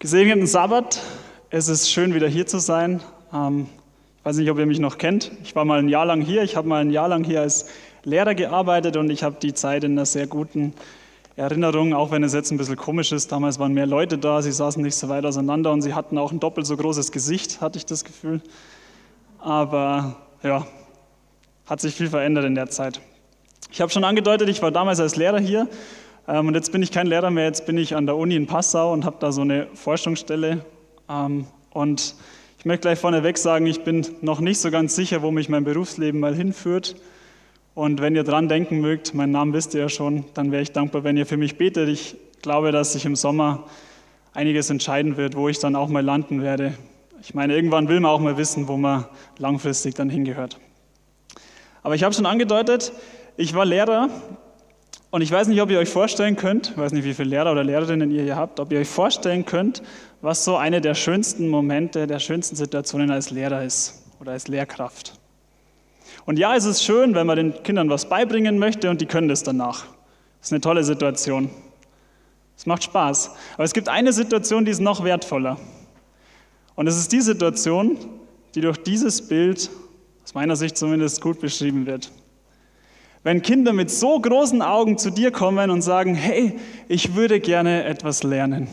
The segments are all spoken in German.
Gesegneten Sabbat. Es ist schön, wieder hier zu sein. Ähm, ich weiß nicht, ob ihr mich noch kennt. Ich war mal ein Jahr lang hier. Ich habe mal ein Jahr lang hier als Lehrer gearbeitet und ich habe die Zeit in einer sehr guten Erinnerung, auch wenn es jetzt ein bisschen komisch ist. Damals waren mehr Leute da, sie saßen nicht so weit auseinander und sie hatten auch ein doppelt so großes Gesicht, hatte ich das Gefühl. Aber ja, hat sich viel verändert in der Zeit. Ich habe schon angedeutet, ich war damals als Lehrer hier ähm, und jetzt bin ich kein Lehrer mehr, jetzt bin ich an der Uni in Passau und habe da so eine Forschungsstelle. Ähm, und ich möchte gleich vorneweg sagen, ich bin noch nicht so ganz sicher, wo mich mein Berufsleben mal hinführt. Und wenn ihr dran denken mögt, meinen Namen wisst ihr ja schon, dann wäre ich dankbar, wenn ihr für mich betet. Ich glaube, dass sich im Sommer einiges entscheiden wird, wo ich dann auch mal landen werde. Ich meine, irgendwann will man auch mal wissen, wo man langfristig dann hingehört. Aber ich habe schon angedeutet, ich war Lehrer und ich weiß nicht, ob ihr euch vorstellen könnt, ich weiß nicht, wie viele Lehrer oder Lehrerinnen ihr hier habt, ob ihr euch vorstellen könnt, was so eine der schönsten Momente, der schönsten Situationen als Lehrer ist oder als Lehrkraft. Und ja, es ist schön, wenn man den Kindern was beibringen möchte und die können das danach. Das ist eine tolle Situation. Es macht Spaß. Aber es gibt eine Situation, die ist noch wertvoller. Und es ist die Situation, die durch dieses Bild, aus meiner Sicht zumindest, gut beschrieben wird. Wenn Kinder mit so großen Augen zu dir kommen und sagen, hey, ich würde gerne etwas lernen.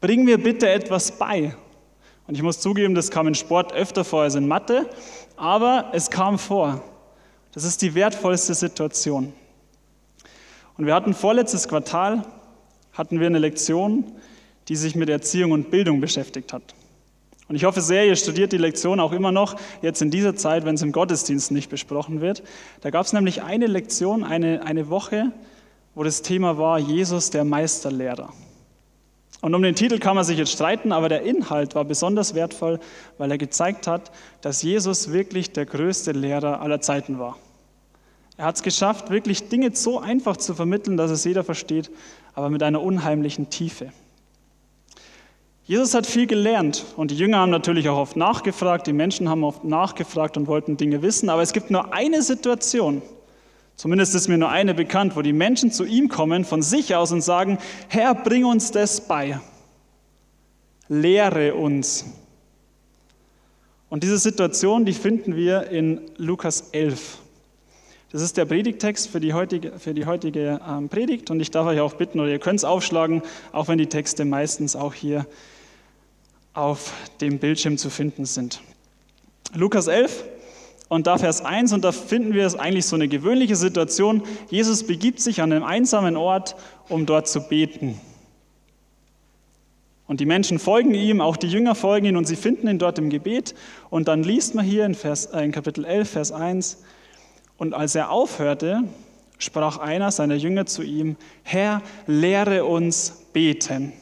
Bring mir bitte etwas bei. Und ich muss zugeben, das kam in Sport öfter vor als in Mathe, aber es kam vor. Das ist die wertvollste Situation. Und wir hatten vorletztes Quartal, hatten wir eine Lektion, die sich mit Erziehung und Bildung beschäftigt hat. Und ich hoffe sehr, ihr studiert die Lektion auch immer noch, jetzt in dieser Zeit, wenn es im Gottesdienst nicht besprochen wird. Da gab es nämlich eine Lektion, eine, eine Woche, wo das Thema war Jesus, der Meisterlehrer. Und um den Titel kann man sich jetzt streiten, aber der Inhalt war besonders wertvoll, weil er gezeigt hat, dass Jesus wirklich der größte Lehrer aller Zeiten war. Er hat es geschafft, wirklich Dinge so einfach zu vermitteln, dass es jeder versteht, aber mit einer unheimlichen Tiefe. Jesus hat viel gelernt und die Jünger haben natürlich auch oft nachgefragt, die Menschen haben oft nachgefragt und wollten Dinge wissen, aber es gibt nur eine Situation, zumindest ist mir nur eine bekannt, wo die Menschen zu ihm kommen von sich aus und sagen, Herr, bring uns das bei, lehre uns. Und diese Situation, die finden wir in Lukas 11. Das ist der Predigtext für die heutige, für die heutige ähm, Predigt und ich darf euch auch bitten, oder ihr könnt es aufschlagen, auch wenn die Texte meistens auch hier auf dem Bildschirm zu finden sind. Lukas 11 und da Vers 1 und da finden wir es eigentlich so eine gewöhnliche Situation. Jesus begibt sich an einem einsamen Ort, um dort zu beten. Und die Menschen folgen ihm, auch die Jünger folgen ihm und sie finden ihn dort im Gebet. Und dann liest man hier in, Vers, äh, in Kapitel 11, Vers 1, und als er aufhörte, sprach einer seiner Jünger zu ihm, Herr, lehre uns beten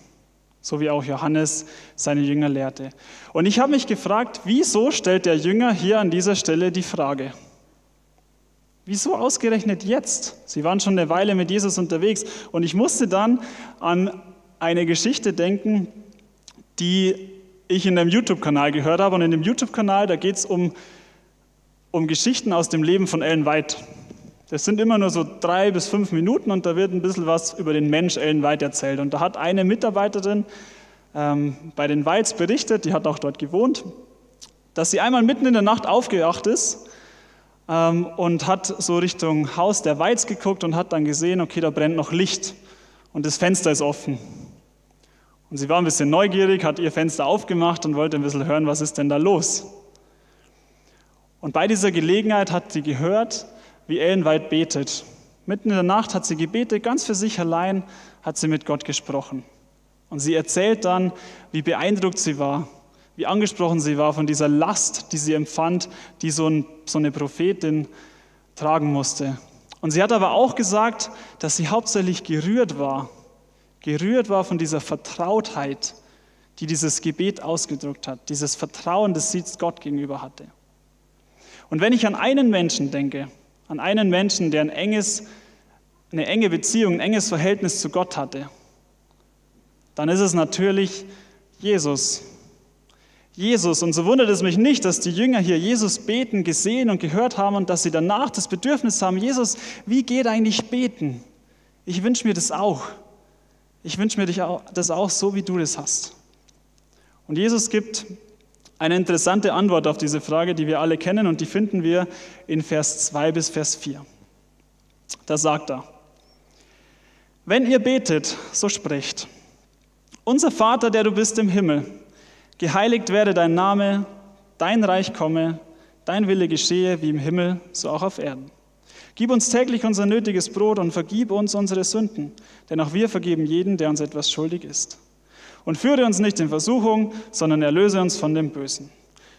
so wie auch Johannes seine Jünger lehrte. Und ich habe mich gefragt, wieso stellt der Jünger hier an dieser Stelle die Frage? Wieso ausgerechnet jetzt? Sie waren schon eine Weile mit Jesus unterwegs und ich musste dann an eine Geschichte denken, die ich in einem YouTube-Kanal gehört habe. Und in dem YouTube-Kanal, da geht es um, um Geschichten aus dem Leben von Ellen White. Das sind immer nur so drei bis fünf Minuten und da wird ein bisschen was über den Mensch Ellen White erzählt. Und da hat eine Mitarbeiterin ähm, bei den Whites berichtet, die hat auch dort gewohnt, dass sie einmal mitten in der Nacht aufgewacht ist ähm, und hat so Richtung Haus der Whites geguckt und hat dann gesehen, okay, da brennt noch Licht und das Fenster ist offen. Und sie war ein bisschen neugierig, hat ihr Fenster aufgemacht und wollte ein bisschen hören, was ist denn da los. Und bei dieser Gelegenheit hat sie gehört, wie Ellen betet. Mitten in der Nacht hat sie gebetet, ganz für sich allein hat sie mit Gott gesprochen. Und sie erzählt dann, wie beeindruckt sie war, wie angesprochen sie war von dieser Last, die sie empfand, die so, ein, so eine Prophetin tragen musste. Und sie hat aber auch gesagt, dass sie hauptsächlich gerührt war, gerührt war von dieser Vertrautheit, die dieses Gebet ausgedrückt hat, dieses Vertrauen, das sie Gott gegenüber hatte. Und wenn ich an einen Menschen denke, an einen Menschen, der ein enges, eine enge Beziehung, ein enges Verhältnis zu Gott hatte, dann ist es natürlich Jesus. Jesus. Und so wundert es mich nicht, dass die Jünger hier Jesus beten, gesehen und gehört haben und dass sie danach das Bedürfnis haben, Jesus, wie geht eigentlich beten? Ich wünsche mir das auch. Ich wünsche mir das auch so, wie du das hast. Und Jesus gibt eine interessante Antwort auf diese Frage, die wir alle kennen, und die finden wir in Vers 2 bis Vers 4. Da sagt er, wenn ihr betet, so sprecht, unser Vater, der du bist im Himmel, geheiligt werde dein Name, dein Reich komme, dein Wille geschehe wie im Himmel, so auch auf Erden. Gib uns täglich unser nötiges Brot und vergib uns unsere Sünden, denn auch wir vergeben jeden, der uns etwas schuldig ist. Und führe uns nicht in Versuchung, sondern erlöse uns von dem Bösen.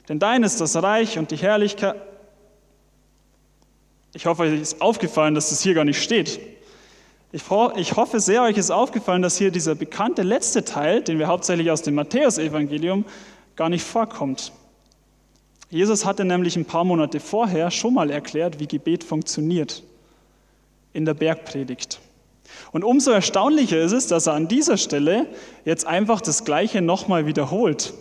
Denn dein ist das Reich und die Herrlichkeit. Ich hoffe, euch ist aufgefallen, dass das hier gar nicht steht. Ich, hoffe sehr, euch ist aufgefallen, dass hier dieser bekannte letzte Teil, den wir hauptsächlich aus dem Matthäusevangelium, gar nicht vorkommt. Jesus hatte nämlich ein paar Monate vorher schon mal erklärt, wie Gebet funktioniert in der Bergpredigt. Und umso erstaunlicher ist es, dass er an dieser Stelle jetzt einfach das Gleiche nochmal wiederholt.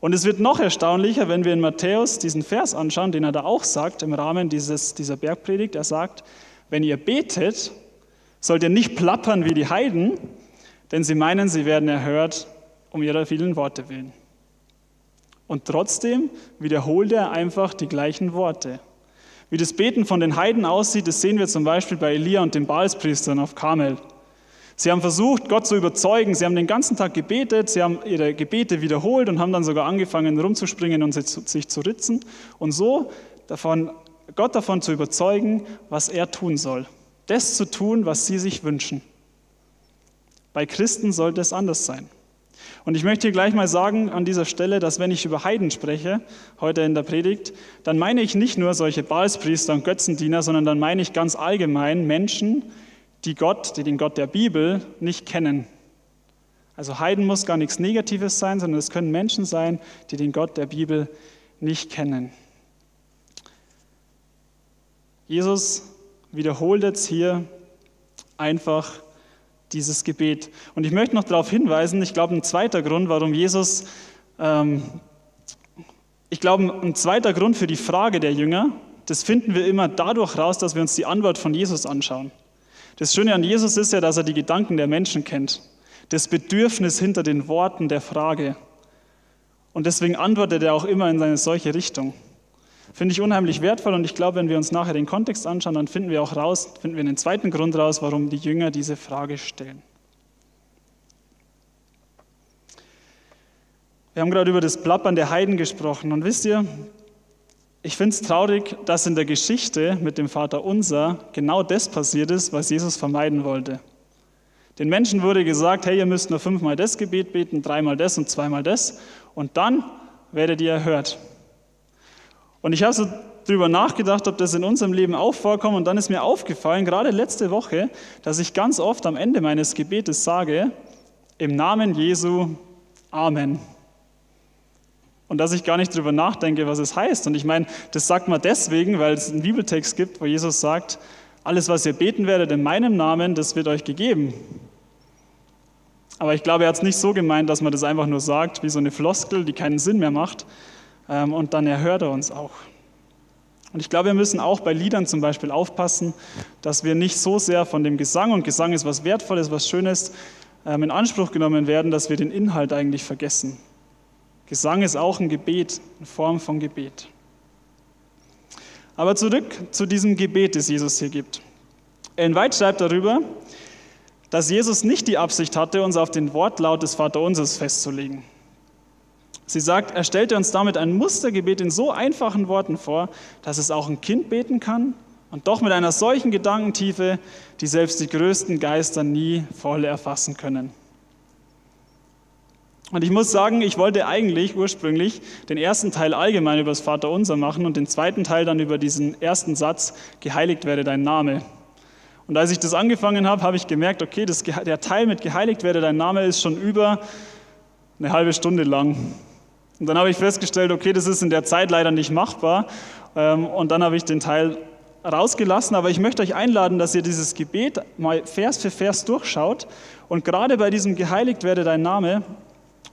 Und es wird noch erstaunlicher, wenn wir in Matthäus diesen Vers anschauen, den er da auch sagt im Rahmen dieses, dieser Bergpredigt. Er sagt, wenn ihr betet, sollt ihr nicht plappern wie die Heiden, denn sie meinen, sie werden erhört um ihrer vielen Worte willen. Und trotzdem wiederholt er einfach die gleichen Worte. Wie das Beten von den Heiden aussieht, das sehen wir zum Beispiel bei Elia und den Baalspriestern auf Karmel. Sie haben versucht, Gott zu überzeugen. Sie haben den ganzen Tag gebetet, sie haben ihre Gebete wiederholt und haben dann sogar angefangen, rumzuspringen und sich zu ritzen. Und so davon, Gott davon zu überzeugen, was er tun soll. Das zu tun, was sie sich wünschen. Bei Christen sollte es anders sein. Und ich möchte hier gleich mal sagen an dieser Stelle, dass wenn ich über Heiden spreche, heute in der Predigt, dann meine ich nicht nur solche Balspriester und Götzendiener, sondern dann meine ich ganz allgemein Menschen, die Gott, die den Gott der Bibel nicht kennen. Also Heiden muss gar nichts Negatives sein, sondern es können Menschen sein, die den Gott der Bibel nicht kennen. Jesus wiederholt jetzt hier einfach dieses Gebet. Und ich möchte noch darauf hinweisen, ich glaube, ein zweiter Grund, warum Jesus, ähm, ich glaube, ein zweiter Grund für die Frage der Jünger, das finden wir immer dadurch raus, dass wir uns die Antwort von Jesus anschauen. Das Schöne an Jesus ist ja, dass er die Gedanken der Menschen kennt, das Bedürfnis hinter den Worten der Frage. Und deswegen antwortet er auch immer in eine solche Richtung. Finde ich unheimlich wertvoll und ich glaube, wenn wir uns nachher den Kontext anschauen, dann finden wir auch raus, finden wir einen zweiten Grund raus, warum die Jünger diese Frage stellen. Wir haben gerade über das Plappern der Heiden gesprochen und wisst ihr, ich finde es traurig, dass in der Geschichte mit dem Vater Unser genau das passiert ist, was Jesus vermeiden wollte. Den Menschen wurde gesagt, hey, ihr müsst nur fünfmal das Gebet beten, dreimal das und zweimal das und dann werdet ihr erhört. Und ich habe so drüber nachgedacht, ob das in unserem Leben auch vorkommt. Und dann ist mir aufgefallen, gerade letzte Woche, dass ich ganz oft am Ende meines Gebetes sage, im Namen Jesu, Amen. Und dass ich gar nicht drüber nachdenke, was es heißt. Und ich meine, das sagt man deswegen, weil es einen Bibeltext gibt, wo Jesus sagt, alles, was ihr beten werdet in meinem Namen, das wird euch gegeben. Aber ich glaube, er hat es nicht so gemeint, dass man das einfach nur sagt, wie so eine Floskel, die keinen Sinn mehr macht, und dann erhört er uns auch. Und ich glaube, wir müssen auch bei Liedern zum Beispiel aufpassen, dass wir nicht so sehr von dem Gesang, und Gesang ist was Wertvolles, was Schönes, ähm, in Anspruch genommen werden, dass wir den Inhalt eigentlich vergessen. Gesang ist auch ein Gebet, eine Form von Gebet. Aber zurück zu diesem Gebet, das Jesus hier gibt. Ellen White schreibt darüber, dass Jesus nicht die Absicht hatte, uns auf den Wortlaut des Vaterunsers festzulegen. Sie sagt, er stellte uns damit ein Mustergebet in so einfachen Worten vor, dass es auch ein Kind beten kann und doch mit einer solchen Gedankentiefe, die selbst die größten Geister nie voll erfassen können. Und ich muss sagen, ich wollte eigentlich ursprünglich den ersten Teil allgemein über das Vaterunser machen und den zweiten Teil dann über diesen ersten Satz, geheiligt werde dein Name. Und als ich das angefangen habe, habe ich gemerkt, okay, das, der Teil mit geheiligt werde dein Name ist schon über eine halbe Stunde lang. Und dann habe ich festgestellt, okay, das ist in der Zeit leider nicht machbar. Ähm, und dann habe ich den Teil rausgelassen. Aber ich möchte euch einladen, dass ihr dieses Gebet mal Vers für Vers durchschaut und gerade bei diesem Geheiligt werde dein Name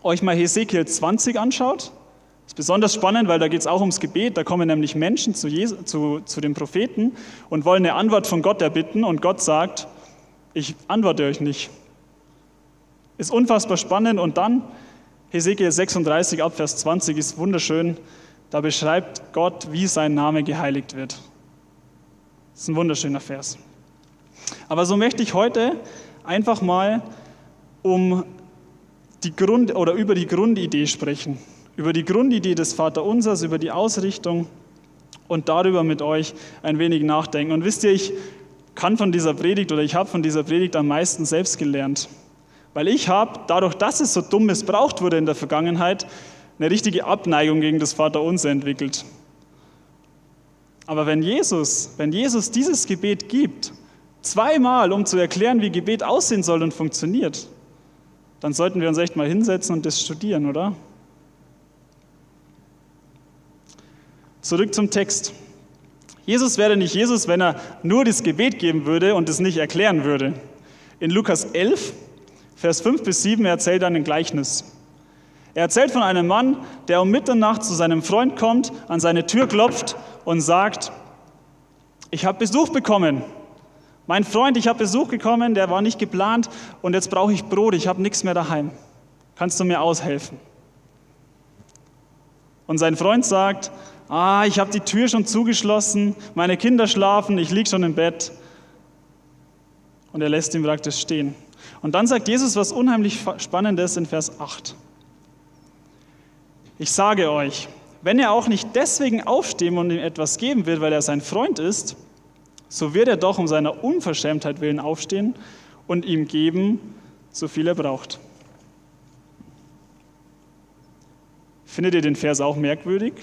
euch mal Hesekiel 20 anschaut. Das ist besonders spannend, weil da geht es auch ums Gebet. Da kommen nämlich Menschen zu, Jesu, zu, zu dem Propheten und wollen eine Antwort von Gott erbitten. Und Gott sagt, ich antworte euch nicht. Ist unfassbar spannend. Und dann Hesekiel 36 ab Vers 20 ist wunderschön. Da beschreibt Gott, wie sein Name geheiligt wird. Das ist ein wunderschöner Vers. Aber so möchte ich heute einfach mal um die Grund oder über die Grundidee sprechen, über die Grundidee des Vaterunsers, über die Ausrichtung und darüber mit euch ein wenig nachdenken. Und wisst ihr, ich kann von dieser Predigt oder ich habe von dieser Predigt am meisten selbst gelernt, weil ich habe dadurch, dass es so dumm missbraucht wurde in der Vergangenheit, eine richtige Abneigung gegen das Vaterunser entwickelt. Aber wenn Jesus, wenn Jesus dieses Gebet gibt, zweimal, um zu erklären, wie Gebet aussehen soll und funktioniert, dann sollten wir uns echt mal hinsetzen und das studieren, oder? Zurück zum Text. Jesus wäre nicht Jesus, wenn er nur das Gebet geben würde und es nicht erklären würde. In Lukas 11, Vers 5 bis 7 erzählt er ein Gleichnis. Er erzählt von einem Mann, der um Mitternacht zu seinem Freund kommt, an seine Tür klopft und sagt, ich habe Besuch bekommen. Mein Freund, ich habe Besuch bekommen, der war nicht geplant und jetzt brauche ich Brot, ich habe nichts mehr daheim. Kannst du mir aushelfen? Und sein Freund sagt, ah, ich habe die Tür schon zugeschlossen, meine Kinder schlafen, ich liege schon im Bett. Und er lässt ihn praktisch stehen. Und dann sagt Jesus was unheimlich Spannendes in Vers 8. Ich sage euch, wenn er auch nicht deswegen aufstehen und ihm etwas geben wird, weil er sein Freund ist, so wird er doch um seiner Unverschämtheit willen aufstehen und ihm geben, so viel er braucht. Findet ihr den Vers auch merkwürdig?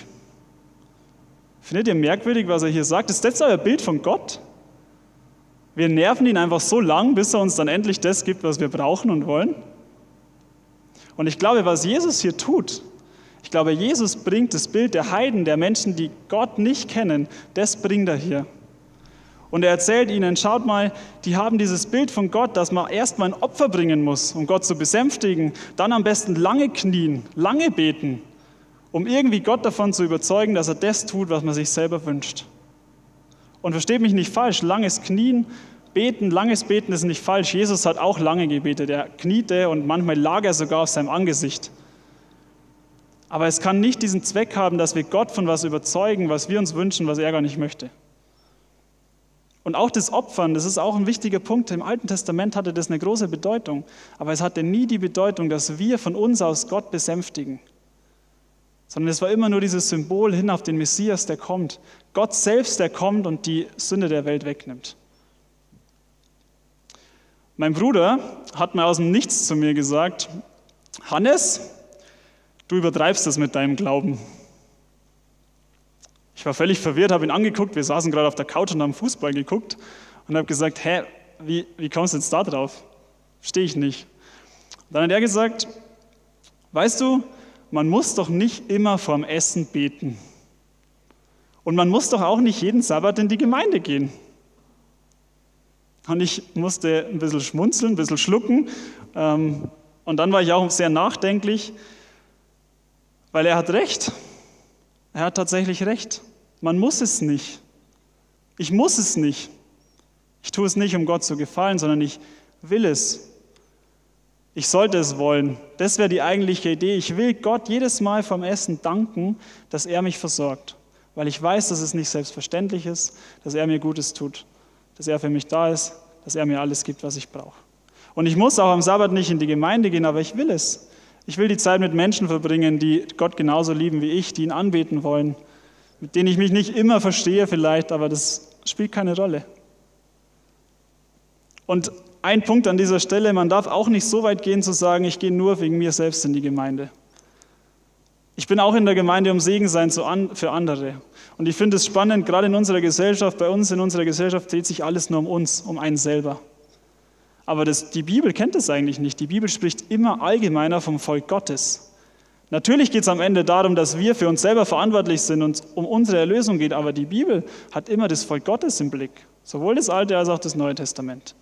Findet ihr merkwürdig, was er hier sagt? Ist das euer Bild von Gott? Wir nerven ihn einfach so lang, bis er uns dann endlich das gibt, was wir brauchen und wollen? Und ich glaube, was Jesus hier tut, ich glaube, Jesus bringt das Bild der Heiden, der Menschen, die Gott nicht kennen, das bringt er hier. Und er erzählt ihnen, schaut mal, die haben dieses Bild von Gott, dass man erstmal ein Opfer bringen muss, um Gott zu besänftigen, dann am besten lange knien, lange beten, um irgendwie Gott davon zu überzeugen, dass er das tut, was man sich selber wünscht. Und versteht mich nicht falsch, langes Knien, Beten, langes Beten ist nicht falsch. Jesus hat auch lange gebetet. Er kniete und manchmal lag er sogar auf seinem Angesicht. Aber es kann nicht diesen Zweck haben, dass wir Gott von was überzeugen, was wir uns wünschen, was er gar nicht möchte. Und auch das Opfern, das ist auch ein wichtiger Punkt. Im Alten Testament hatte das eine große Bedeutung. Aber es hatte nie die Bedeutung, dass wir von uns aus Gott besänftigen. Sondern es war immer nur dieses Symbol hin auf den Messias, der kommt. Gott selbst, der kommt und die Sünde der Welt wegnimmt. Mein Bruder hat mal aus dem Nichts zu mir gesagt, Hannes, du übertreibst das mit deinem Glauben. Ich war völlig verwirrt, habe ihn angeguckt. Wir saßen gerade auf der Couch und haben Fußball geguckt und habe gesagt: Hä, wie, wie kommst du jetzt da drauf? Stehe ich nicht. Dann hat er gesagt: Weißt du, man muss doch nicht immer vorm Essen beten. Und man muss doch auch nicht jeden Sabbat in die Gemeinde gehen. Und ich musste ein bisschen schmunzeln, ein bisschen schlucken. Ähm, und dann war ich auch sehr nachdenklich, weil er hat recht. Er hat tatsächlich recht. Man muss es nicht. Ich muss es nicht. Ich tue es nicht, um Gott zu gefallen, sondern ich will es. Ich sollte es wollen. Das wäre die eigentliche Idee. Ich will Gott jedes Mal vom Essen danken, dass er mich versorgt, weil ich weiß, dass es nicht selbstverständlich ist, dass er mir Gutes tut, dass er für mich da ist, dass er mir alles gibt, was ich brauche. Und ich muss auch am Sabbat nicht in die Gemeinde gehen, aber ich will es. Ich will die Zeit mit Menschen verbringen, die Gott genauso lieben wie ich, die ihn anbeten wollen mit denen ich mich nicht immer verstehe vielleicht, aber das spielt keine Rolle. Und ein Punkt an dieser Stelle, man darf auch nicht so weit gehen zu sagen, ich gehe nur wegen mir selbst in die Gemeinde. Ich bin auch in der Gemeinde, um Segen sein für andere. Und ich finde es spannend, gerade in unserer Gesellschaft, bei uns in unserer Gesellschaft dreht sich alles nur um uns, um einen selber. Aber das, die Bibel kennt es eigentlich nicht. Die Bibel spricht immer allgemeiner vom Volk Gottes. Natürlich geht es am Ende darum, dass wir für uns selber verantwortlich sind und um unsere Erlösung geht, aber die Bibel hat immer das Volk Gottes im Blick, sowohl das Alte als auch das Neue Testament.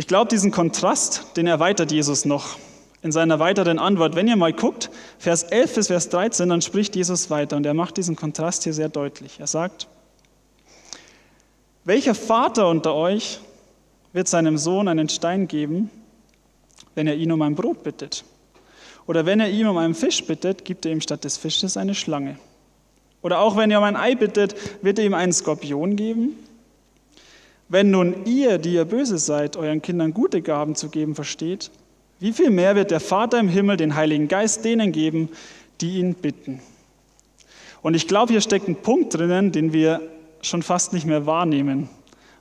Ich glaube, diesen Kontrast, den erweitert Jesus noch in seiner weiteren Antwort. Wenn ihr mal guckt, Vers 11 bis Vers 13, dann spricht Jesus weiter und er macht diesen Kontrast hier sehr deutlich. Er sagt, Welcher Vater unter euch wird seinem Sohn einen Stein geben, wenn er ihn um ein Brot bittet? Oder wenn er ihm um einen Fisch bittet, gibt er ihm statt des Fisches eine Schlange? Oder auch wenn er um ein Ei bittet, wird er ihm einen Skorpion geben? Wenn nun ihr, die ihr böse seid, euren Kindern gute Gaben zu geben versteht, wie viel mehr wird der Vater im Himmel den Heiligen Geist denen geben, die ihn bitten? Und ich glaube, hier steckt ein Punkt drinnen, den wir schon fast nicht mehr wahrnehmen,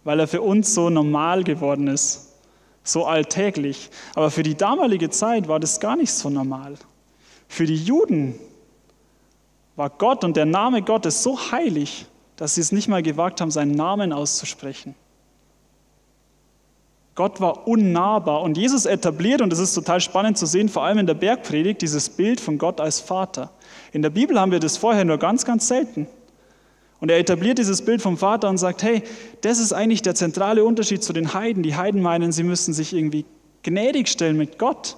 weil er für uns so normal geworden ist, so alltäglich. Aber für die damalige Zeit war das gar nicht so normal. Für die Juden war Gott und der Name Gottes so heilig, dass sie es nicht mal gewagt haben, seinen Namen auszusprechen. Gott war unnahbar und Jesus etabliert, und das ist total spannend zu sehen, vor allem in der Bergpredigt, dieses Bild von Gott als Vater. In der Bibel haben wir das vorher nur ganz, ganz selten. Und er etabliert dieses Bild vom Vater und sagt, hey, das ist eigentlich der zentrale Unterschied zu den Heiden. Die Heiden meinen, sie müssen sich irgendwie gnädig stellen mit Gott.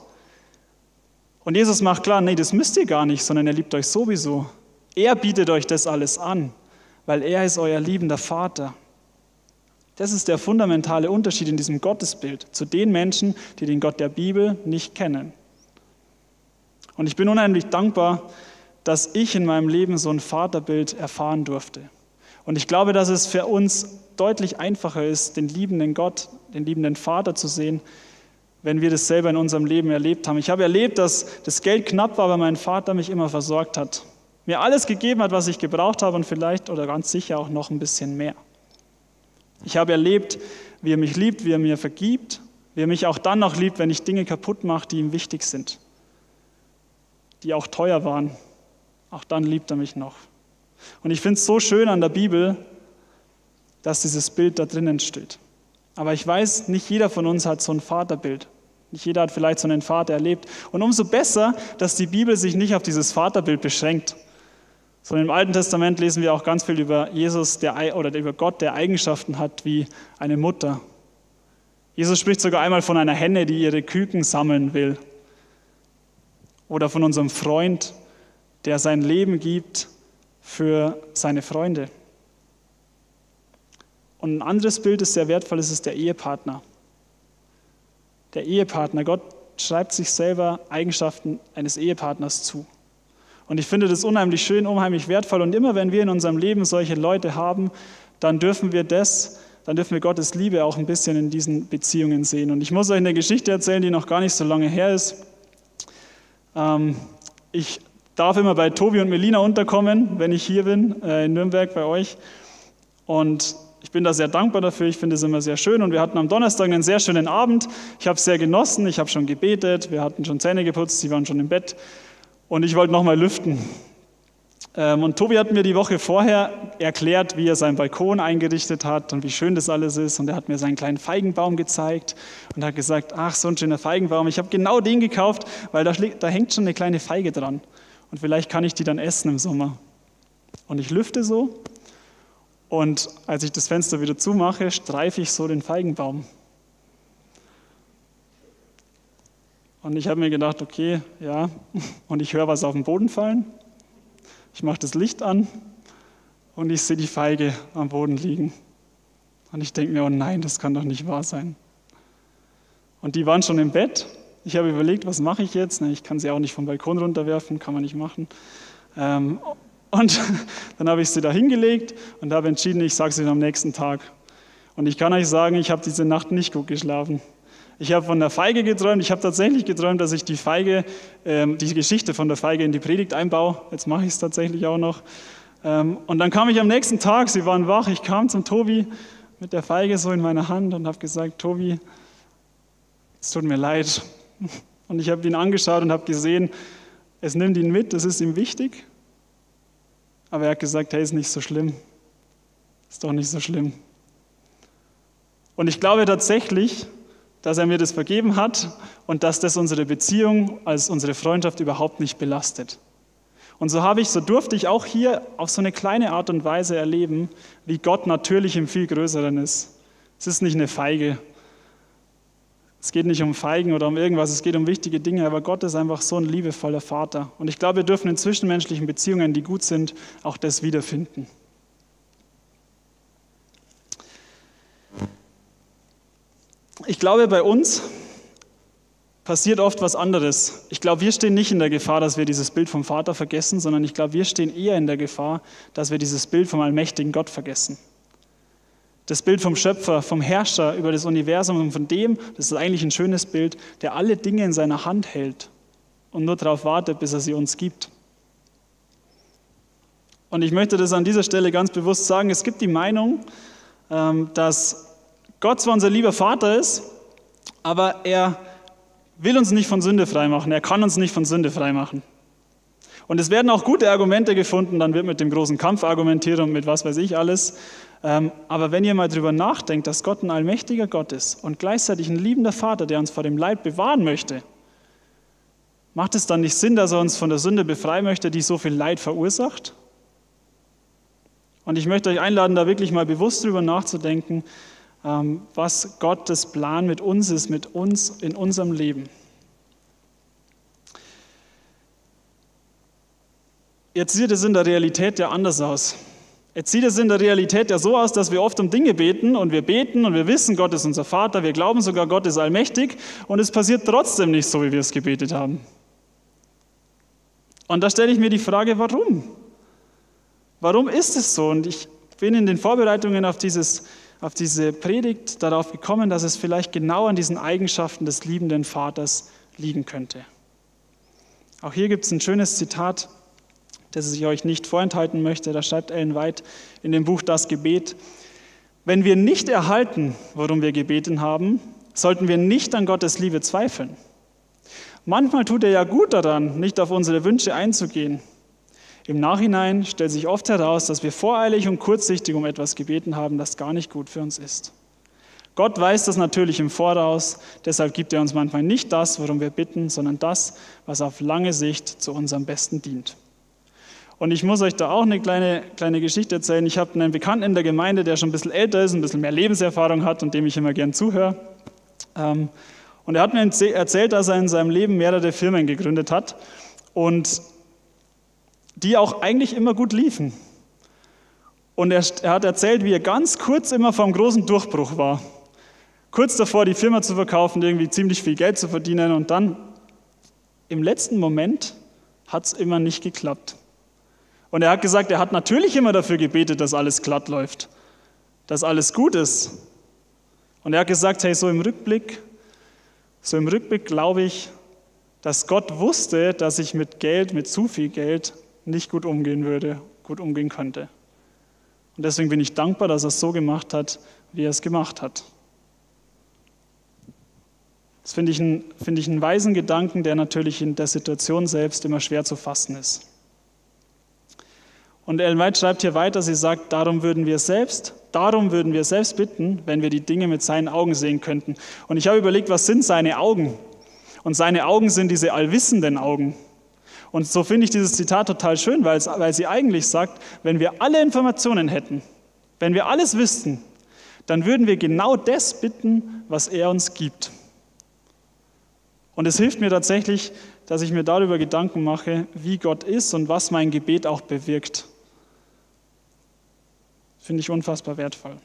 Und Jesus macht klar, nee, das müsst ihr gar nicht, sondern er liebt euch sowieso. Er bietet euch das alles an, weil er ist euer liebender Vater. Das ist der fundamentale Unterschied in diesem Gottesbild zu den Menschen, die den Gott der Bibel nicht kennen. Und ich bin unheimlich dankbar, dass ich in meinem Leben so ein Vaterbild erfahren durfte. Und ich glaube, dass es für uns deutlich einfacher ist, den liebenden Gott, den liebenden Vater zu sehen, wenn wir das selber in unserem Leben erlebt haben. Ich habe erlebt, dass das Geld knapp war, aber mein Vater mich immer versorgt hat. Mir alles gegeben hat, was ich gebraucht habe und vielleicht oder ganz sicher auch noch ein bisschen mehr. Ich habe erlebt, wie er mich liebt, wie er mir vergibt, wie er mich auch dann noch liebt, wenn ich Dinge kaputt mache, die ihm wichtig sind, die auch teuer waren, auch dann liebt er mich noch. Und ich finde es so schön an der Bibel, dass dieses Bild da drinnen steht. Aber ich weiß, nicht jeder von uns hat so ein Vaterbild. Nicht jeder hat vielleicht so einen Vater erlebt. Und umso besser, dass die Bibel sich nicht auf dieses Vaterbild beschränkt, sondern im Alten Testament lesen wir auch ganz viel über Jesus der, oder über Gott, der Eigenschaften hat wie eine Mutter. Jesus spricht sogar einmal von einer Henne, die ihre Küken sammeln will. Oder von unserem Freund, der sein Leben gibt für seine Freunde. Und ein anderes Bild, das sehr wertvoll ist, ist der Ehepartner. Der Ehepartner, Gott schreibt sich selber Eigenschaften eines Ehepartners zu. Und ich finde das unheimlich schön, unheimlich wertvoll. Und immer wenn wir in unserem Leben solche Leute haben, dann dürfen wir das, dann dürfen wir Gottes Liebe auch ein bisschen in diesen Beziehungen sehen. Und ich muss euch eine Geschichte erzählen, die noch gar nicht so lange her ist. Ähm, ich darf immer bei Tobi und Melina unterkommen, wenn ich hier bin, äh, in Nürnberg bei euch. Und ich bin da sehr dankbar dafür. Ich finde es immer sehr schön. Und wir hatten am Donnerstag einen sehr schönen Abend. Ich habe sehr genossen. Ich habe schon gebetet. Wir hatten schon Zähne geputzt. Sie waren schon im Bett. Und ich wollte nochmal lüften. Ähm, und Tobi hat mir die Woche vorher erklärt, wie er seinen Balkon eingerichtet hat und wie schön das alles ist. Und er hat mir seinen kleinen Feigenbaum gezeigt und hat gesagt, ach, so ein schöner Feigenbaum. Ich habe genau den gekauft, weil da, da hängt schon eine kleine Feige dran und vielleicht kann ich die dann essen im Sommer. Und ich lüfte so und als ich das Fenster wieder zumache, streife ich so den Feigenbaum. Und ich habe mir gedacht, okay, ja, und ich höre was auf den Boden fallen. Ich mache das Licht an und ich sehe die Feige am Boden liegen. Und ich denke mir, oh nein, das kann doch nicht wahr sein. Und die waren schon im Bett ich habe überlegt, was mache ich jetzt? Ich kann sie auch nicht vom Balkon runterwerfen, kann man nicht machen. Ähm, und dann habe ich sie da hingelegt und habe entschieden, ich sage sie am nächsten Tag. Und ich kann euch sagen, ich habe diese Nacht nicht gut geschlafen. Ich habe von der Feige geträumt. Ich habe tatsächlich geträumt, dass ich die Feige, ähm, die Geschichte von der Feige in die Predigt einbaue. Jetzt mache ich es tatsächlich auch noch. Ähm, und dann kam ich am nächsten Tag, sie waren wach, ich kam zum Tobi mit der Feige so in meiner Hand und habe gesagt, Tobi, es tut mir leid, und ich habe ihn angeschaut und habe gesehen, es nimmt ihn mit, das ist ihm wichtig. Aber er hat gesagt, hey, ist nicht so schlimm. Ist doch nicht so schlimm. Und ich glaube tatsächlich, dass er mir das vergeben hat und dass das unsere Beziehung als unsere Freundschaft überhaupt nicht belastet. Und so habe ich, so durfte ich auch hier auf so eine kleine Art und Weise erleben, wie Gott natürlich im viel Größeren ist. Es ist nicht eine Feige, es geht nicht um Feigen oder um irgendwas, es geht um wichtige Dinge, aber Gott ist einfach so ein liebevoller Vater. Und ich glaube, wir dürfen in zwischenmenschlichen Beziehungen, die gut sind, auch das wiederfinden. Ich glaube, bei uns passiert oft was anderes. Ich glaube, wir stehen nicht in der Gefahr, dass wir dieses Bild vom Vater vergessen, sondern ich glaube, wir stehen eher in der Gefahr, dass wir dieses Bild vom allmächtigen Gott vergessen. Das Bild vom Schöpfer, vom Herrscher über das Universum und von dem, das ist eigentlich ein schönes Bild, der alle Dinge in seiner Hand hält und nur darauf wartet, bis er sie uns gibt. Und ich möchte das an dieser Stelle ganz bewusst sagen, es gibt die Meinung, ähm, dass Gott zwar unser lieber Vater ist, aber er will uns nicht von Sünde freimachen. Er kann uns nicht von Sünde freimachen. Und es werden auch gute Argumente gefunden, dann wird mit dem großen Kampf argumentiert und mit was weiß ich alles. Ähm, aber wenn ihr mal drüber nachdenkt, dass Gott ein allmächtiger Gott ist und gleichzeitig ein liebender Vater, der uns vor dem Leid bewahren möchte, macht es dann nicht Sinn, dass er uns von der Sünde befreien möchte, die so viel Leid verursacht? Und ich möchte euch einladen, da wirklich mal bewusst drüber nachzudenken, was Gottes Plan mit uns ist, mit uns in unserem Leben. Jetzt sieht es in der Realität ja anders aus. Jetzt sieht es in der Realität ja so aus, dass wir oft um Dinge beten und wir beten und wir wissen, Gott ist unser Vater, wir glauben sogar, Gott ist allmächtig und es passiert trotzdem nicht so, wie wir es gebetet haben. Und da stelle ich mir die Frage, warum? Warum ist es so? Und ich bin in den Vorbereitungen auf, dieses, auf diese Predigt darauf gekommen, dass es vielleicht genau an diesen Eigenschaften des liebenden Vaters liegen könnte. Auch hier gibt es ein schönes Zitat, das ich euch nicht vorenthalten möchte. Da schreibt Ellen White in dem Buch Das Gebet, wenn wir nicht erhalten, worum wir gebeten haben, sollten wir nicht an Gottes Liebe zweifeln. Manchmal tut er ja gut daran, nicht auf unsere Wünsche einzugehen, im Nachhinein stellt sich oft heraus, dass wir voreilig und kurzsichtig um etwas gebeten haben, das gar nicht gut für uns ist. Gott weiß das natürlich im Voraus, deshalb gibt er uns manchmal nicht das, worum wir bitten, sondern das, was auf lange Sicht zu unserem Besten dient. Und ich muss euch da auch eine kleine, kleine Geschichte erzählen. Ich habe einen Bekannten in der Gemeinde, der schon ein bisschen älter ist, ein bisschen mehr Lebenserfahrung hat und dem ich immer gern zuhöre. Ähm, und er hat mir erzählt, dass er in seinem Leben mehrere Firmen gegründet hat. Und die auch eigentlich immer gut liefen. Und er, er hat erzählt, wie er ganz kurz immer vom großen Durchbruch war. Kurz davor, die Firma zu verkaufen, irgendwie ziemlich viel Geld zu verdienen und dann im letzten Moment hat es immer nicht geklappt. Und er hat gesagt, er hat natürlich immer dafür gebetet, dass alles glatt läuft, dass alles gut ist. Und er hat gesagt, hey, so im Rückblick, so im Rückblick glaube ich, dass Gott wusste, dass ich mit Geld, mit zu viel Geld nicht gut umgehen würde, gut umgehen könnte. Und deswegen bin ich dankbar, dass er es so gemacht hat, wie er es gemacht hat. Das finde ich, einen, finde ich einen weisen Gedanken, der natürlich in der Situation selbst immer schwer zu fassen ist. Und Ellen White schreibt hier weiter, sie sagt, darum würden wir selbst, darum würden wir selbst bitten, wenn wir die Dinge mit seinen Augen sehen könnten. Und ich habe überlegt, was sind seine Augen? Und seine Augen sind diese allwissenden Augen. Und so finde ich dieses Zitat total schön, weil, es, weil sie eigentlich sagt, wenn wir alle Informationen hätten, wenn wir alles wüssten, dann würden wir genau das bitten, was er uns gibt. Und es hilft mir tatsächlich, dass ich mir darüber Gedanken mache, wie Gott ist und was mein Gebet auch bewirkt. Finde ich unfassbar wertvoll.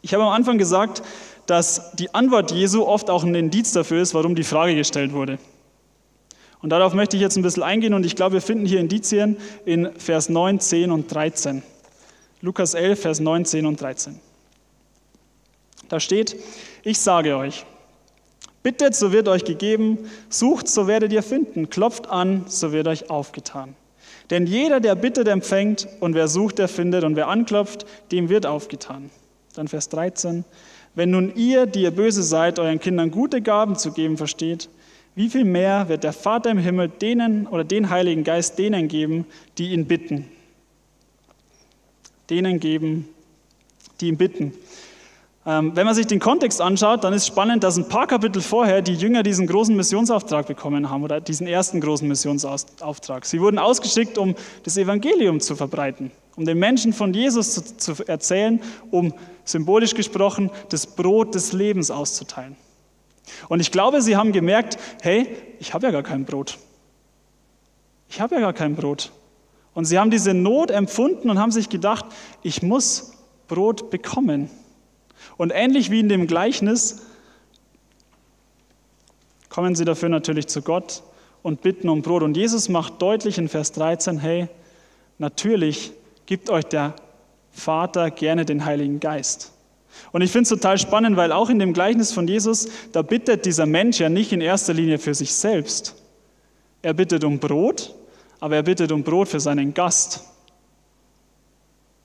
Ich habe am Anfang gesagt, dass die Antwort Jesu oft auch ein Indiz dafür ist, warum die Frage gestellt wurde. Und darauf möchte ich jetzt ein bisschen eingehen und ich glaube, wir finden hier Indizien in Vers 9, 10 und 13. Lukas 11, Vers 9, 10 und 13. Da steht, ich sage euch, bittet, so wird euch gegeben, sucht, so werdet ihr finden, klopft an, so wird euch aufgetan. Denn jeder, der bittet, empfängt, und wer sucht, der findet, und wer anklopft, dem wird aufgetan. Dann Vers 13, wenn nun ihr, die ihr böse seid, euren Kindern gute Gaben zu geben versteht, wie viel mehr wird der Vater im Himmel denen oder den Heiligen Geist denen geben, die ihn bitten? Denen geben, die ihn bitten. Ähm, wenn man sich den Kontext anschaut, dann ist spannend, dass ein paar Kapitel vorher die Jünger diesen großen Missionsauftrag bekommen haben oder diesen ersten großen Missionsauftrag. Sie wurden ausgeschickt, um das Evangelium zu verbreiten, um den Menschen von Jesus zu, zu erzählen, um symbolisch gesprochen das Brot des Lebens auszuteilen. Und ich glaube, sie haben gemerkt, hey, ich habe ja gar kein Brot. Ich habe ja gar kein Brot. Und sie haben diese Not empfunden und haben sich gedacht, ich muss Brot bekommen. Und ähnlich wie in dem Gleichnis kommen sie dafür natürlich zu Gott und bitten um Brot. Und Jesus macht deutlich in Vers 13, hey, natürlich gibt euch der Vater gerne den Heiligen Geist. Und ich finde es total spannend, weil auch in dem Gleichnis von Jesus, da bittet dieser Mensch ja nicht in erster Linie für sich selbst. Er bittet um Brot, aber er bittet um Brot für seinen Gast.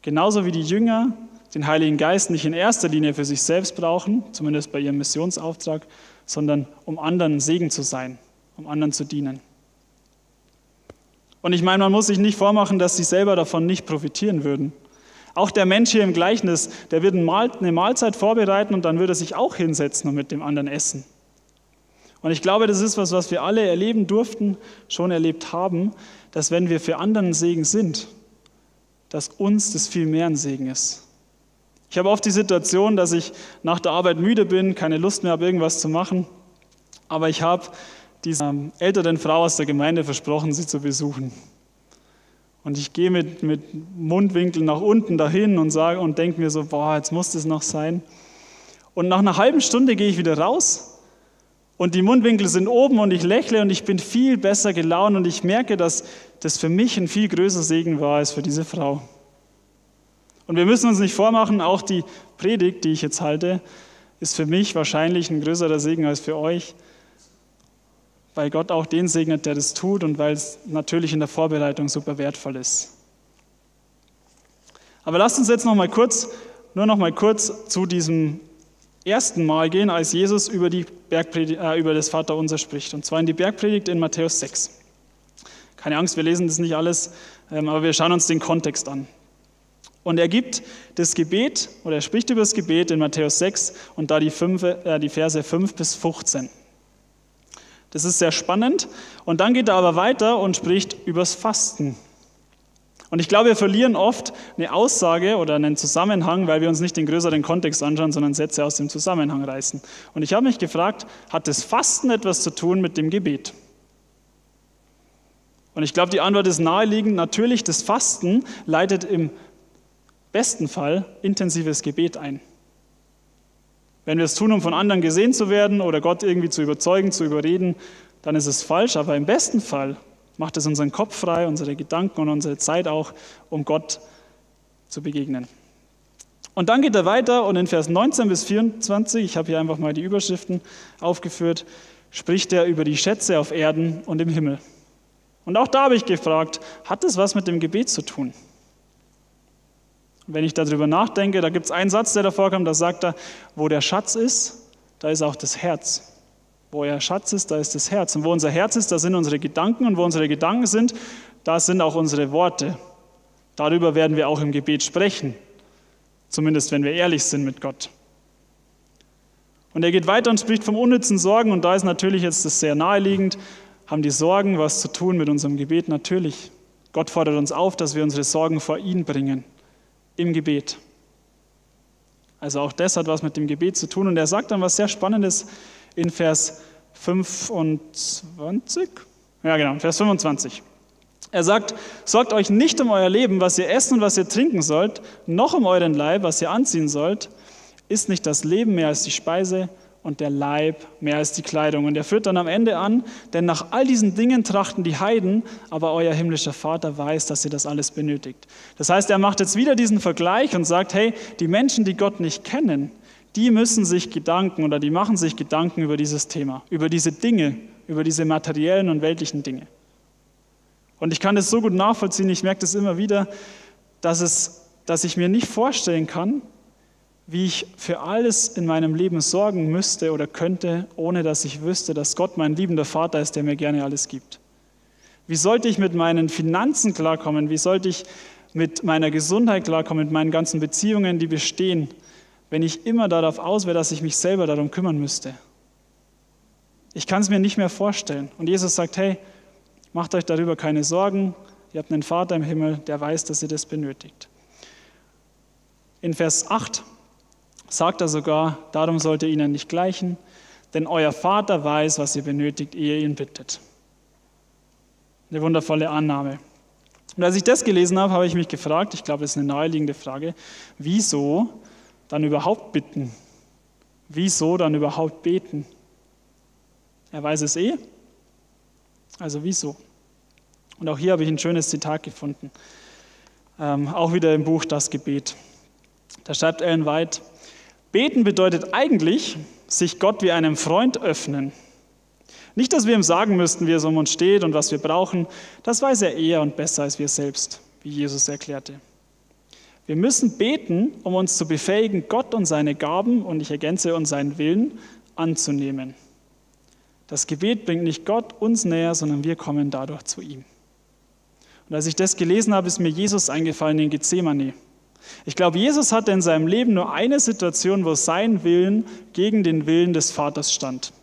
Genauso wie die Jünger den Heiligen Geist nicht in erster Linie für sich selbst brauchen, zumindest bei ihrem Missionsauftrag, sondern um anderen Segen zu sein, um anderen zu dienen. Und ich meine, man muss sich nicht vormachen, dass sie selber davon nicht profitieren würden. Auch der Mensch hier im Gleichnis, der wird eine Mahlzeit vorbereiten und dann wird er sich auch hinsetzen und mit dem anderen essen. Und ich glaube, das ist was, was wir alle erleben durften, schon erlebt haben, dass wenn wir für anderen Segen sind, dass uns das viel mehr ein Segen ist. Ich habe oft die Situation, dass ich nach der Arbeit müde bin, keine Lust mehr habe, irgendwas zu machen, aber ich habe dieser älteren Frau aus der Gemeinde versprochen, sie zu besuchen. Und ich gehe mit, mit Mundwinkeln nach unten dahin und, sage, und denke mir so, boah, jetzt muss das noch sein. Und nach einer halben Stunde gehe ich wieder raus und die Mundwinkel sind oben und ich lächle und ich bin viel besser gelaunt und ich merke, dass das für mich ein viel größer Segen war als für diese Frau. Und wir müssen uns nicht vormachen, auch die Predigt, die ich jetzt halte, ist für mich wahrscheinlich ein größerer Segen als für euch weil Gott auch den segnet, der das tut und weil es natürlich in der Vorbereitung super wertvoll ist. Aber lasst uns jetzt noch mal kurz, nur noch mal kurz zu diesem ersten Mal gehen, als Jesus über, die Bergpredigt, äh, über das Vaterunser spricht. Und zwar in die Bergpredigt in Matthäus 6. Keine Angst, wir lesen das nicht alles, ähm, aber wir schauen uns den Kontext an. Und er gibt das Gebet, oder er spricht über das Gebet in Matthäus 6 und da die, fünf, äh, die Verse 5 bis 15. Das ist sehr spannend. Und dann geht er aber weiter und spricht übers Fasten. Und ich glaube, wir verlieren oft eine Aussage oder einen Zusammenhang, weil wir uns nicht den größeren Kontext anschauen, sondern Sätze aus dem Zusammenhang reißen. Und ich habe mich gefragt, hat das Fasten etwas zu tun mit dem Gebet? Und ich glaube, die Antwort ist naheliegend. Natürlich, das Fasten leitet im besten Fall intensives Gebet ein. Wenn wir es tun, um von anderen gesehen zu werden oder Gott irgendwie zu überzeugen, zu überreden, dann ist es falsch. Aber im besten Fall macht es unseren Kopf frei, unsere Gedanken und unsere Zeit auch, um Gott zu begegnen. Und dann geht er weiter und in Vers 19 bis 24, ich habe hier einfach mal die Überschriften aufgeführt, spricht er über die Schätze auf Erden und im Himmel. Und auch da habe ich gefragt, hat das was mit dem Gebet zu tun? Wenn ich darüber nachdenke, da gibt es einen Satz, der davor kommt, da sagt er, wo der Schatz ist, da ist auch das Herz. Wo euer Schatz ist, da ist das Herz. Und wo unser Herz ist, da sind unsere Gedanken. Und wo unsere Gedanken sind, da sind auch unsere Worte. Darüber werden wir auch im Gebet sprechen. Zumindest wenn wir ehrlich sind mit Gott. Und er geht weiter und spricht vom unnützen Sorgen. Und da ist natürlich jetzt das sehr naheliegend. Haben die Sorgen was zu tun mit unserem Gebet? Natürlich. Gott fordert uns auf, dass wir unsere Sorgen vor ihn bringen im Gebet. Also auch das hat was mit dem Gebet zu tun. Und er sagt dann was sehr Spannendes in Vers 25. Ja, genau, Vers 25. Er sagt, sorgt euch nicht um euer Leben, was ihr essen und was ihr trinken sollt, noch um euren Leib, was ihr anziehen sollt. Ist nicht das Leben mehr als die Speise und der Leib mehr als die Kleidung. Und er führt dann am Ende an, denn nach all diesen Dingen trachten die Heiden, aber euer himmlischer Vater weiß, dass ihr das alles benötigt. Das heißt, er macht jetzt wieder diesen Vergleich und sagt, hey, die Menschen, die Gott nicht kennen, die müssen sich Gedanken oder die machen sich Gedanken über dieses Thema, über diese Dinge, über diese materiellen und weltlichen Dinge. Und ich kann das so gut nachvollziehen, ich merke das immer wieder, dass, es, dass ich mir nicht vorstellen kann, wie ich für alles in meinem Leben sorgen müsste oder könnte, ohne dass ich wüsste, dass Gott mein liebender Vater ist, der mir gerne alles gibt. Wie sollte ich mit meinen Finanzen klarkommen? Wie sollte ich mit meiner Gesundheit klarkommen, mit meinen ganzen Beziehungen, die bestehen, wenn ich immer darauf aus wäre, dass ich mich selber darum kümmern müsste? Ich kann es mir nicht mehr vorstellen. Und Jesus sagt, hey, macht euch darüber keine Sorgen. Ihr habt einen Vater im Himmel, der weiß, dass ihr das benötigt. In Vers 8 sagt er sogar, darum sollt ihr ihnen nicht gleichen, denn euer Vater weiß, was ihr benötigt, ehe ihr ihn bittet. Eine wundervolle Annahme. Und als ich das gelesen habe, habe ich mich gefragt, ich glaube, das ist eine naheliegende Frage, wieso dann überhaupt bitten? Wieso dann überhaupt beten? Er weiß es eh. Also wieso? Und auch hier habe ich ein schönes Zitat gefunden. Ähm, auch wieder im Buch Das Gebet. Da schreibt Ellen White, Beten bedeutet eigentlich, sich Gott wie einem Freund öffnen. Nicht, dass wir ihm sagen müssten, wie es um uns steht und was wir brauchen. Das weiß er eher und besser als wir selbst, wie Jesus erklärte. Wir müssen beten, um uns zu befähigen, Gott und seine Gaben, und ich ergänze, und seinen Willen anzunehmen. Das Gebet bringt nicht Gott uns näher, sondern wir kommen dadurch zu ihm. Und als ich das gelesen habe, ist mir Jesus eingefallen in Gethsemane. Ich glaube, Jesus hatte in seinem Leben nur eine Situation, wo sein Willen gegen den Willen des Vaters stand.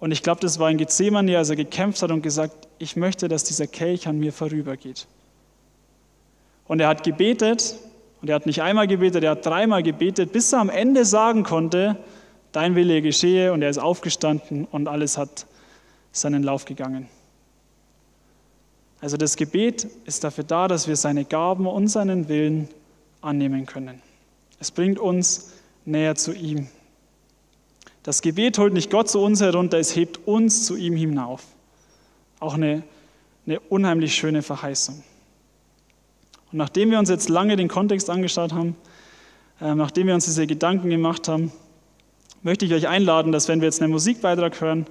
Und ich glaube, das war in Gethsemane, als er gekämpft hat und gesagt, ich möchte, dass dieser Kelch an mir vorübergeht. Und er hat gebetet, und er hat nicht einmal gebetet, er hat dreimal gebetet, bis er am Ende sagen konnte, dein Wille geschehe, und er ist aufgestanden und alles hat seinen Lauf gegangen. Also das Gebet ist dafür da, dass wir seine Gaben und seinen Willen annehmen können. Es bringt uns näher zu ihm. Das Gebet holt nicht Gott zu uns herunter, es hebt uns zu ihm hinauf. Auch eine, eine unheimlich schöne Verheißung. Und nachdem wir uns jetzt lange den Kontext angeschaut haben, äh, nachdem wir uns diese Gedanken gemacht haben, möchte ich euch einladen, dass wenn wir jetzt einen Musikbeitrag hören,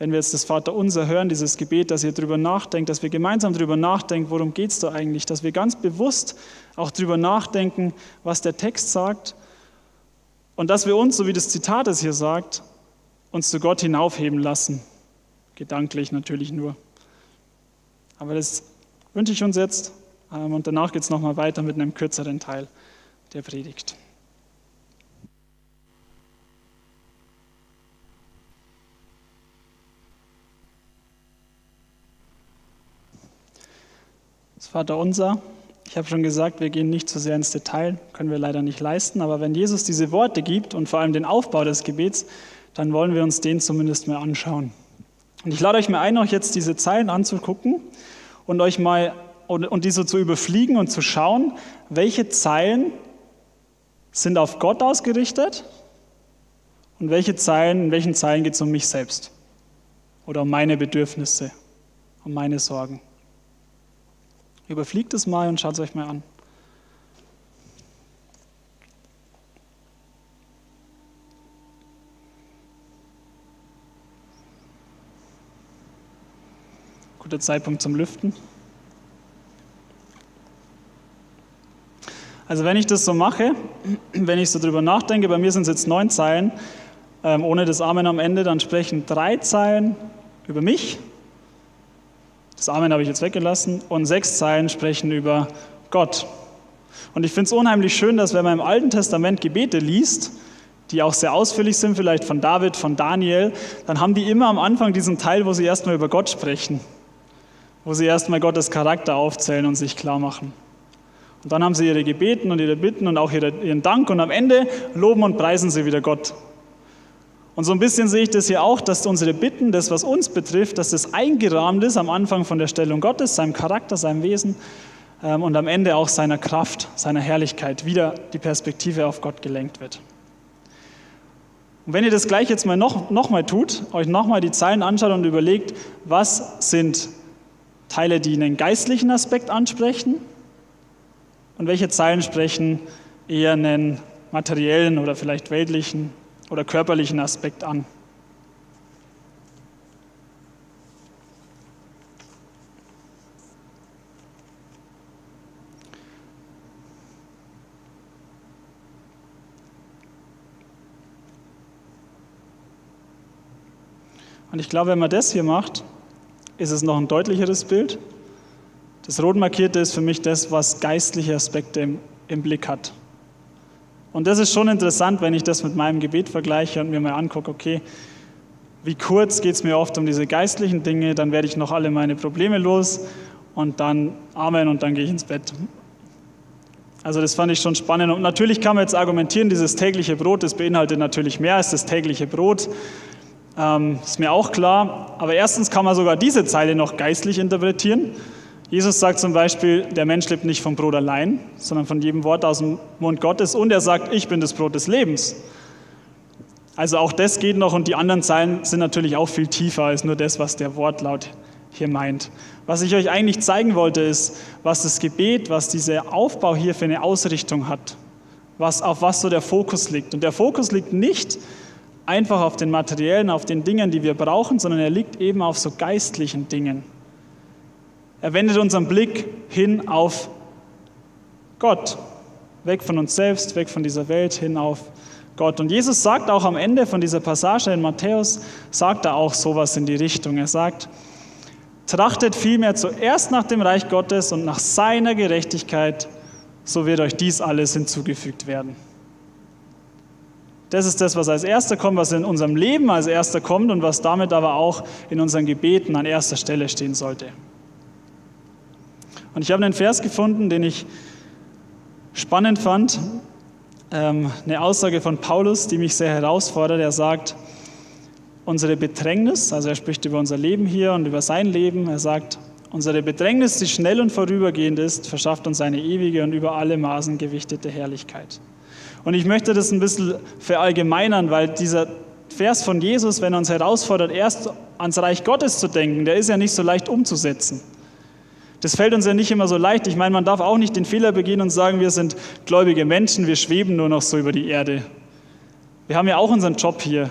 wenn wir jetzt das Vaterunser hören, dieses Gebet, dass ihr darüber nachdenkt, dass wir gemeinsam darüber nachdenken, worum geht es da eigentlich, dass wir ganz bewusst auch darüber nachdenken, was der Text sagt und dass wir uns, so wie das Zitat es hier sagt, uns zu Gott hinaufheben lassen. Gedanklich natürlich nur. Aber das wünsche ich uns jetzt ähm, und danach geht es nochmal weiter mit einem kürzeren Teil der Predigt. Vater unser, ich habe schon gesagt, wir gehen nicht zu so sehr ins Detail, können wir leider nicht leisten, aber wenn Jesus diese Worte gibt und vor allem den Aufbau des Gebets, dann wollen wir uns den zumindest mal anschauen. Und ich lade euch mal ein, euch jetzt diese Zeilen anzugucken und euch mal und, und die so zu überfliegen und zu schauen, welche Zeilen sind auf Gott ausgerichtet und welche Zeilen, in welchen Zeilen geht es um mich selbst oder um meine Bedürfnisse, um meine Sorgen. Überfliegt es mal und schaut es euch mal an. Guter Zeitpunkt zum Lüften. Also wenn ich das so mache, wenn ich so drüber nachdenke, bei mir sind es jetzt neun Zeilen, ähm, ohne das Amen am Ende, dann sprechen drei Zeilen über mich. Das Amen habe ich jetzt weggelassen. Und sechs Zeilen sprechen über Gott. Und ich finde es unheimlich schön, dass wenn man im Alten Testament Gebete liest, die auch sehr ausführlich sind, vielleicht von David, von Daniel, dann haben die immer am Anfang diesen Teil, wo sie erstmal über Gott sprechen, wo sie erstmal Gottes Charakter aufzählen und sich klar machen. Und dann haben sie ihre Gebeten und ihre Bitten und auch ihren Dank und am Ende loben und preisen sie wieder Gott. Und so ein bisschen sehe ich das hier auch, dass unsere Bitten, das was uns betrifft, dass das eingerahmt ist am Anfang von der Stellung Gottes, seinem Charakter, seinem Wesen ähm, und am Ende auch seiner Kraft, seiner Herrlichkeit, wieder die Perspektive auf Gott gelenkt wird. Und wenn ihr das gleich jetzt mal noch, noch mal tut, euch nochmal die Zeilen anschaut und überlegt, was sind Teile, die einen geistlichen Aspekt ansprechen und welche Zeilen sprechen eher einen materiellen oder vielleicht weltlichen oder körperlichen Aspekt an. Und ich glaube, wenn man das hier macht, ist es noch ein deutlicheres Bild. Das rot markierte ist für mich das, was geistliche Aspekte im, im Blick hat. Und das ist schon interessant, wenn ich das mit meinem Gebet vergleiche und mir mal angucke, okay, wie kurz geht es mir oft um diese geistlichen Dinge, dann werde ich noch alle meine Probleme los und dann Amen und dann gehe ich ins Bett. Also das fand ich schon spannend. Und natürlich kann man jetzt argumentieren, dieses tägliche Brot, das beinhaltet natürlich mehr als das tägliche Brot. Ähm, ist mir auch klar. Aber erstens kann man sogar diese Zeile noch geistlich interpretieren. Jesus sagt zum Beispiel, der Mensch lebt nicht vom Brot allein, sondern von jedem Wort aus dem Mund Gottes. Und er sagt, ich bin das Brot des Lebens. Also auch das geht noch und die anderen Zeilen sind natürlich auch viel tiefer als nur das, was der Wortlaut hier meint. Was ich euch eigentlich zeigen wollte, ist, was das Gebet, was dieser Aufbau hier für eine Ausrichtung hat, was, auf was so der Fokus liegt. Und der Fokus liegt nicht einfach auf den materiellen, auf den Dingen, die wir brauchen, sondern er liegt eben auf so geistlichen Dingen. Er wendet unseren Blick hin auf Gott, weg von uns selbst, weg von dieser Welt, hin auf Gott. Und Jesus sagt auch am Ende von dieser Passage in Matthäus, sagt er auch sowas in die Richtung. Er sagt, trachtet vielmehr zuerst nach dem Reich Gottes und nach seiner Gerechtigkeit, so wird euch dies alles hinzugefügt werden. Das ist das, was als erster kommt, was in unserem Leben als erster kommt und was damit aber auch in unseren Gebeten an erster Stelle stehen sollte. Und ich habe einen Vers gefunden, den ich spannend fand. Ähm, eine Aussage von Paulus, die mich sehr herausfordert. Er sagt, unsere Bedrängnis, also er spricht über unser Leben hier und über sein Leben, er sagt, unsere Bedrängnis, die schnell und vorübergehend ist, verschafft uns eine ewige und über alle Maßen gewichtete Herrlichkeit. Und ich möchte das ein bisschen verallgemeinern, weil dieser Vers von Jesus, wenn er uns herausfordert, erst ans Reich Gottes zu denken, der ist ja nicht so leicht umzusetzen. Das fällt uns ja nicht immer so leicht. Ich meine, man darf auch nicht den Fehler begehen und sagen, wir sind gläubige Menschen, wir schweben nur noch so über die Erde. Wir haben ja auch unseren Job hier.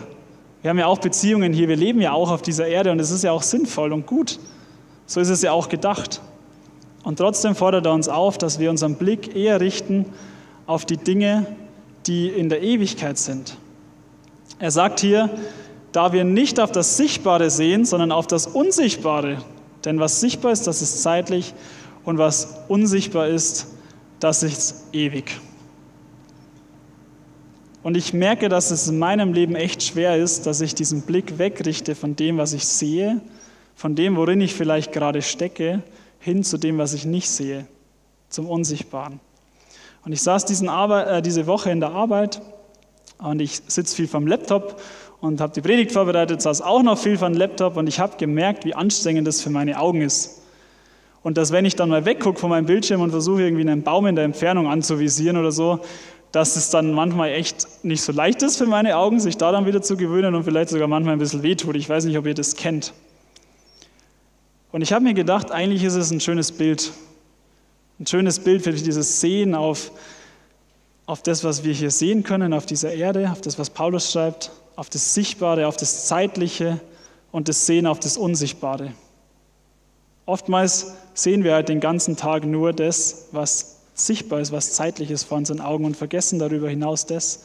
Wir haben ja auch Beziehungen hier. Wir leben ja auch auf dieser Erde und es ist ja auch sinnvoll und gut. So ist es ja auch gedacht. Und trotzdem fordert er uns auf, dass wir unseren Blick eher richten auf die Dinge, die in der Ewigkeit sind. Er sagt hier, da wir nicht auf das Sichtbare sehen, sondern auf das Unsichtbare. Denn was sichtbar ist, das ist zeitlich und was unsichtbar ist, das ist ewig. Und ich merke, dass es in meinem Leben echt schwer ist, dass ich diesen Blick wegrichte von dem, was ich sehe, von dem, worin ich vielleicht gerade stecke, hin zu dem, was ich nicht sehe, zum Unsichtbaren. Und ich saß diesen Arbeit, äh, diese Woche in der Arbeit und ich sitze viel vom Laptop und habe die Predigt vorbereitet, saß auch noch viel vom Laptop und ich habe gemerkt, wie anstrengend das für meine Augen ist. Und dass wenn ich dann mal weggucke von meinem Bildschirm und versuche irgendwie einen Baum in der Entfernung anzuvisieren oder so, dass es dann manchmal echt nicht so leicht ist für meine Augen, sich daran wieder zu gewöhnen und vielleicht sogar manchmal ein bisschen wehtut. Ich weiß nicht, ob ihr das kennt. Und ich habe mir gedacht, eigentlich ist es ein schönes Bild. Ein schönes Bild für dieses Sehen auf, auf das, was wir hier sehen können, auf dieser Erde, auf das, was Paulus schreibt, auf das Sichtbare, auf das Zeitliche und das Sehen auf das Unsichtbare. Oftmals sehen wir halt den ganzen Tag nur das, was sichtbar ist, was zeitlich ist vor unseren Augen und vergessen darüber hinaus das,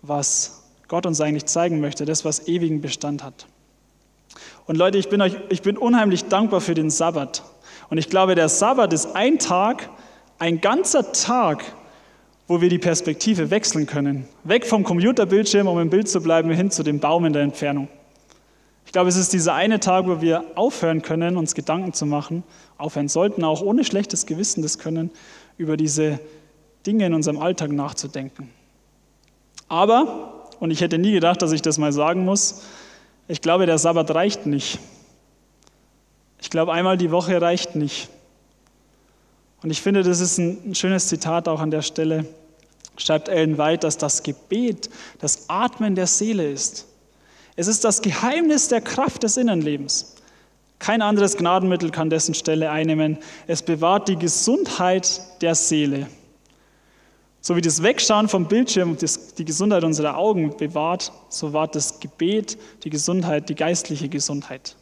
was Gott uns eigentlich zeigen möchte, das, was ewigen Bestand hat. Und Leute, ich bin, euch, ich bin unheimlich dankbar für den Sabbat. Und ich glaube, der Sabbat ist ein Tag, ein ganzer Tag, wo wir die Perspektive wechseln können. Weg vom Computerbildschirm, um im Bild zu bleiben, hin zu dem Baum in der Entfernung. Ich glaube, es ist dieser eine Tag, wo wir aufhören können, uns Gedanken zu machen, aufhören sollten, auch ohne schlechtes Gewissen das können, über diese Dinge in unserem Alltag nachzudenken. Aber, und ich hätte nie gedacht, dass ich das mal sagen muss, ich glaube, der Sabbat reicht nicht. Ich glaube, einmal die Woche reicht nicht. Und ich finde, das ist ein schönes Zitat auch an der Stelle. Schreibt Ellen White, dass das Gebet das Atmen der Seele ist. Es ist das Geheimnis der Kraft des Innenlebens. Kein anderes Gnadenmittel kann dessen Stelle einnehmen. Es bewahrt die Gesundheit der Seele. So wie das Wegschauen vom Bildschirm die Gesundheit unserer Augen bewahrt, so wahrt das Gebet die Gesundheit, die geistliche Gesundheit.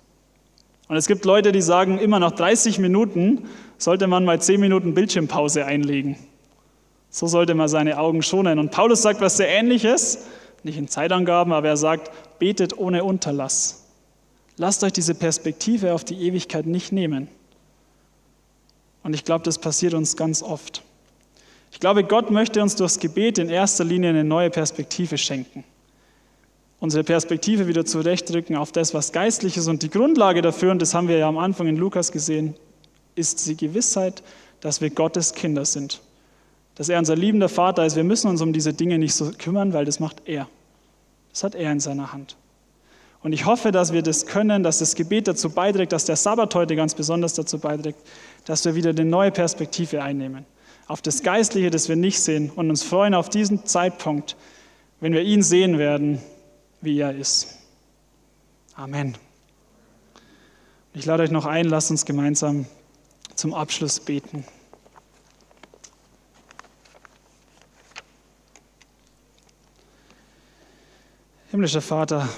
Und es gibt Leute, die sagen, immer nach 30 Minuten sollte man mal 10 Minuten Bildschirmpause einlegen. So sollte man seine Augen schonen. Und Paulus sagt was sehr Ähnliches, nicht in Zeitangaben, aber er sagt, betet ohne Unterlass. Lasst euch diese Perspektive auf die Ewigkeit nicht nehmen. Und ich glaube, das passiert uns ganz oft. Ich glaube, Gott möchte uns durchs Gebet in erster Linie eine neue Perspektive schenken. Unsere Perspektive wieder zurechtrücken auf das, was geistlich ist. Und die Grundlage dafür, und das haben wir ja am Anfang in Lukas gesehen, ist die Gewissheit, dass wir Gottes Kinder sind. Dass er unser liebender Vater ist. Wir müssen uns um diese Dinge nicht so kümmern, weil das macht er. Das hat er in seiner Hand. Und ich hoffe, dass wir das können, dass das Gebet dazu beiträgt, dass der Sabbat heute ganz besonders dazu beiträgt, dass wir wieder eine neue Perspektive einnehmen. Auf das Geistliche, das wir nicht sehen und uns freuen auf diesen Zeitpunkt, wenn wir ihn sehen werden wie er ist. Amen. Ich lade euch noch ein, lasst uns gemeinsam zum Abschluss beten. Himmlischer Vater,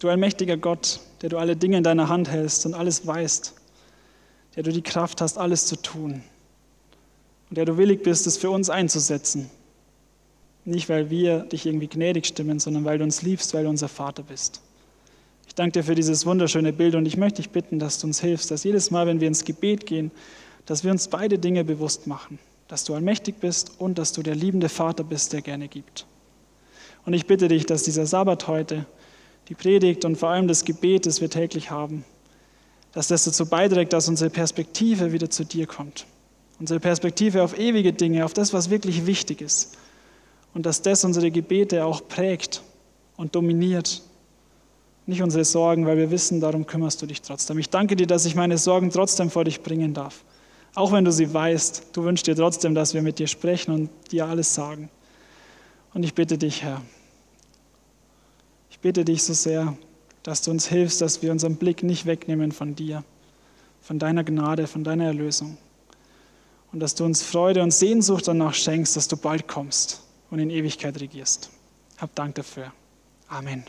du allmächtiger Gott, der du alle Dinge in deiner Hand hältst und alles weißt, der du die Kraft hast, alles zu tun und der du willig bist, es für uns einzusetzen. Nicht, weil wir dich irgendwie gnädig stimmen, sondern weil du uns liebst, weil du unser Vater bist. Ich danke dir für dieses wunderschöne Bild und ich möchte dich bitten, dass du uns hilfst, dass jedes Mal, wenn wir ins Gebet gehen, dass wir uns beide Dinge bewusst machen, dass du allmächtig bist und dass du der liebende Vater bist, der gerne gibt. Und ich bitte dich, dass dieser Sabbat heute, die Predigt und vor allem das Gebet, das wir täglich haben, dass das dazu beiträgt, dass unsere Perspektive wieder zu dir kommt. Unsere Perspektive auf ewige Dinge, auf das, was wirklich wichtig ist und dass das unsere Gebete auch prägt und dominiert. Nicht unsere Sorgen, weil wir wissen, darum kümmerst du dich trotzdem. Ich danke dir, dass ich meine Sorgen trotzdem vor dich bringen darf. Auch wenn du sie weißt, du wünschst dir trotzdem, dass wir mit dir sprechen und dir alles sagen. Und ich bitte dich, Herr, ich bitte dich so sehr, dass du uns hilfst, dass wir unseren Blick nicht wegnehmen von dir, von deiner Gnade, von deiner Erlösung. Und dass du uns Freude und Sehnsucht danach schenkst, dass du bald kommst und in Ewigkeit regierst. Hab Dank dafür. Amen.